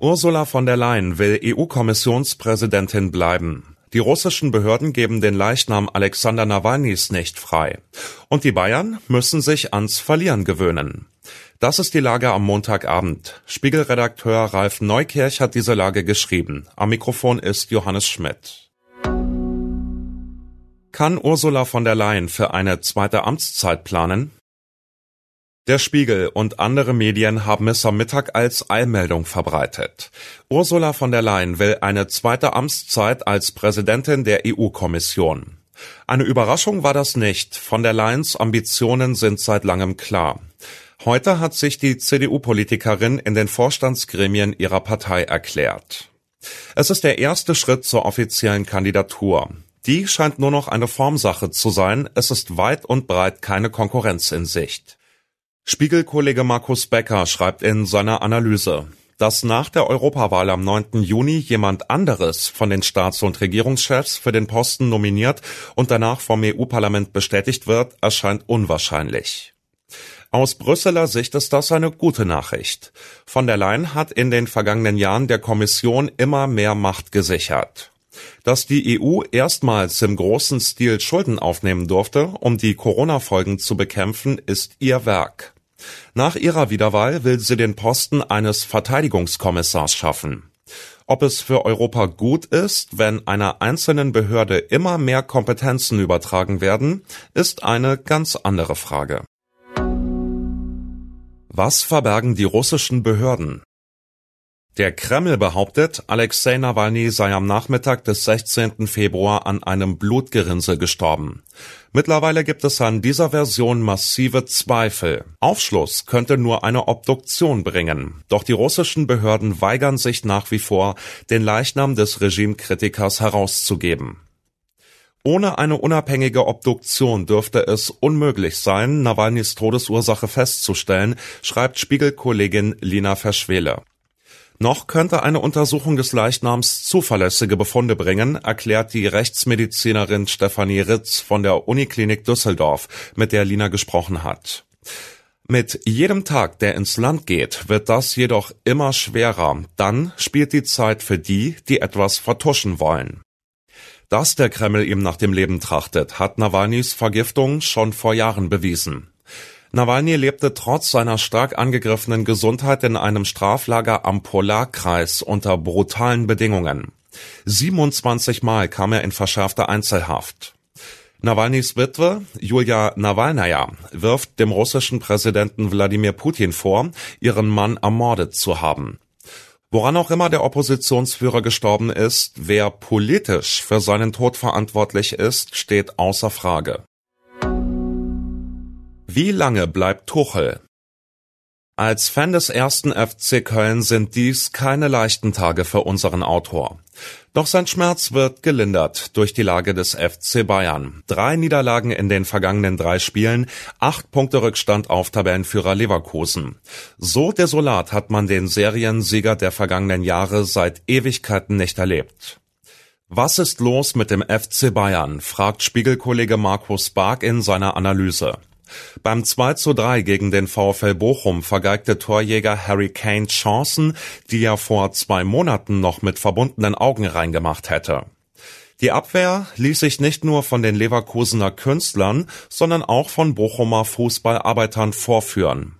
Ursula von der Leyen will EU-Kommissionspräsidentin bleiben. Die russischen Behörden geben den Leichnam Alexander Nawalnys nicht frei. Und die Bayern müssen sich ans Verlieren gewöhnen. Das ist die Lage am Montagabend. Spiegelredakteur Ralf Neukirch hat diese Lage geschrieben. Am Mikrofon ist Johannes Schmidt. Kann Ursula von der Leyen für eine zweite Amtszeit planen? Der Spiegel und andere Medien haben es am Mittag als Eilmeldung verbreitet. Ursula von der Leyen will eine zweite Amtszeit als Präsidentin der EU-Kommission. Eine Überraschung war das nicht. Von der Leyens Ambitionen sind seit langem klar. Heute hat sich die CDU-Politikerin in den Vorstandsgremien ihrer Partei erklärt. Es ist der erste Schritt zur offiziellen Kandidatur. Die scheint nur noch eine Formsache zu sein. Es ist weit und breit keine Konkurrenz in Sicht. Spiegelkollege Markus Becker schreibt in seiner Analyse, dass nach der Europawahl am 9. Juni jemand anderes von den Staats- und Regierungschefs für den Posten nominiert und danach vom EU-Parlament bestätigt wird, erscheint unwahrscheinlich. Aus Brüsseler Sicht ist das eine gute Nachricht. Von der Leyen hat in den vergangenen Jahren der Kommission immer mehr Macht gesichert. Dass die EU erstmals im großen Stil Schulden aufnehmen durfte, um die Corona-Folgen zu bekämpfen, ist ihr Werk. Nach ihrer Wiederwahl will sie den Posten eines Verteidigungskommissars schaffen. Ob es für Europa gut ist, wenn einer einzelnen Behörde immer mehr Kompetenzen übertragen werden, ist eine ganz andere Frage. Was verbergen die russischen Behörden? Der Kreml behauptet, Alexei Nawalny sei am Nachmittag des 16. Februar an einem Blutgerinnsel gestorben. Mittlerweile gibt es an dieser Version massive Zweifel. Aufschluss könnte nur eine Obduktion bringen. Doch die russischen Behörden weigern sich nach wie vor, den Leichnam des Regimekritikers herauszugeben. Ohne eine unabhängige Obduktion dürfte es unmöglich sein, Nawalnys Todesursache festzustellen, schreibt Spiegelkollegin Lina Verschwele. Noch könnte eine Untersuchung des Leichnams zuverlässige Befunde bringen, erklärt die Rechtsmedizinerin Stefanie Ritz von der Uniklinik Düsseldorf, mit der Lina gesprochen hat. Mit jedem Tag, der ins Land geht, wird das jedoch immer schwerer. Dann spielt die Zeit für die, die etwas vertuschen wollen. Dass der Kreml ihm nach dem Leben trachtet, hat Nawalnys Vergiftung schon vor Jahren bewiesen. Nawalny lebte trotz seiner stark angegriffenen Gesundheit in einem Straflager am Polarkreis unter brutalen Bedingungen. 27 Mal kam er in verschärfte Einzelhaft. Nawalnys Witwe, Julia Nawalnaja, wirft dem russischen Präsidenten Wladimir Putin vor, ihren Mann ermordet zu haben. Woran auch immer der Oppositionsführer gestorben ist, wer politisch für seinen Tod verantwortlich ist, steht außer Frage. Wie lange bleibt Tuchel? Als Fan des ersten FC Köln sind dies keine leichten Tage für unseren Autor. Doch sein Schmerz wird gelindert durch die Lage des FC Bayern. Drei Niederlagen in den vergangenen drei Spielen, acht Punkte Rückstand auf Tabellenführer Leverkusen. So desolat hat man den Seriensieger der vergangenen Jahre seit Ewigkeiten nicht erlebt. Was ist los mit dem FC Bayern? fragt Spiegelkollege Markus Bark in seiner Analyse. Beim 2 zu 3 gegen den VfL Bochum vergeigte Torjäger Harry Kane Chancen, die er vor zwei Monaten noch mit verbundenen Augen reingemacht hätte. Die Abwehr ließ sich nicht nur von den Leverkusener Künstlern, sondern auch von Bochumer Fußballarbeitern vorführen.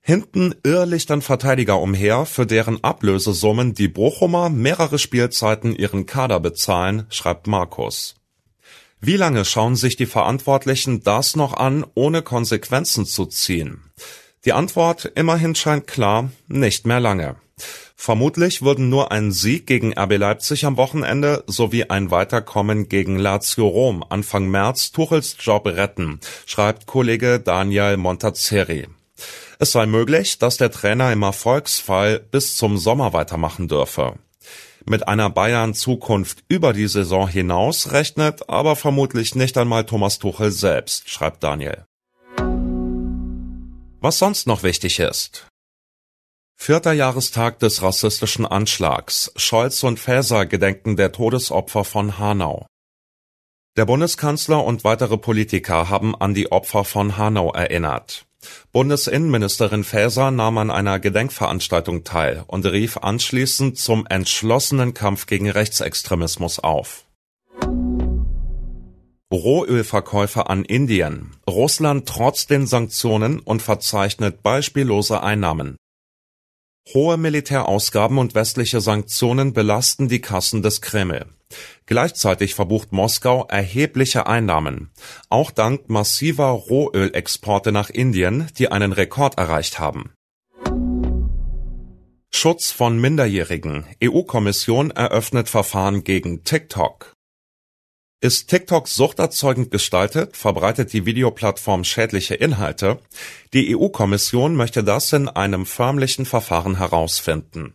Hinten irrlichtern Verteidiger umher, für deren Ablösesummen die Bochumer mehrere Spielzeiten ihren Kader bezahlen, schreibt Markus. Wie lange schauen sich die Verantwortlichen das noch an, ohne Konsequenzen zu ziehen? Die Antwort immerhin scheint klar, nicht mehr lange. Vermutlich würden nur ein Sieg gegen RB Leipzig am Wochenende sowie ein Weiterkommen gegen Lazio Rom Anfang März Tuchels Job retten, schreibt Kollege Daniel Montazeri. Es sei möglich, dass der Trainer im Erfolgsfall bis zum Sommer weitermachen dürfe. Mit einer Bayern-Zukunft über die Saison hinaus rechnet aber vermutlich nicht einmal Thomas Tuchel selbst, schreibt Daniel. Was sonst noch wichtig ist. Vierter Jahrestag des rassistischen Anschlags. Scholz und Faeser gedenken der Todesopfer von Hanau. Der Bundeskanzler und weitere Politiker haben an die Opfer von Hanau erinnert. Bundesinnenministerin Faeser nahm an einer Gedenkveranstaltung teil und rief anschließend zum entschlossenen Kampf gegen Rechtsextremismus auf. Rohölverkäufe an Indien. Russland trotz den Sanktionen und verzeichnet beispiellose Einnahmen. Hohe Militärausgaben und westliche Sanktionen belasten die Kassen des Kreml. Gleichzeitig verbucht Moskau erhebliche Einnahmen, auch dank massiver Rohölexporte nach Indien, die einen Rekord erreicht haben. Schutz von Minderjährigen. EU-Kommission eröffnet Verfahren gegen TikTok. Ist TikTok suchterzeugend gestaltet, verbreitet die Videoplattform schädliche Inhalte? Die EU-Kommission möchte das in einem förmlichen Verfahren herausfinden.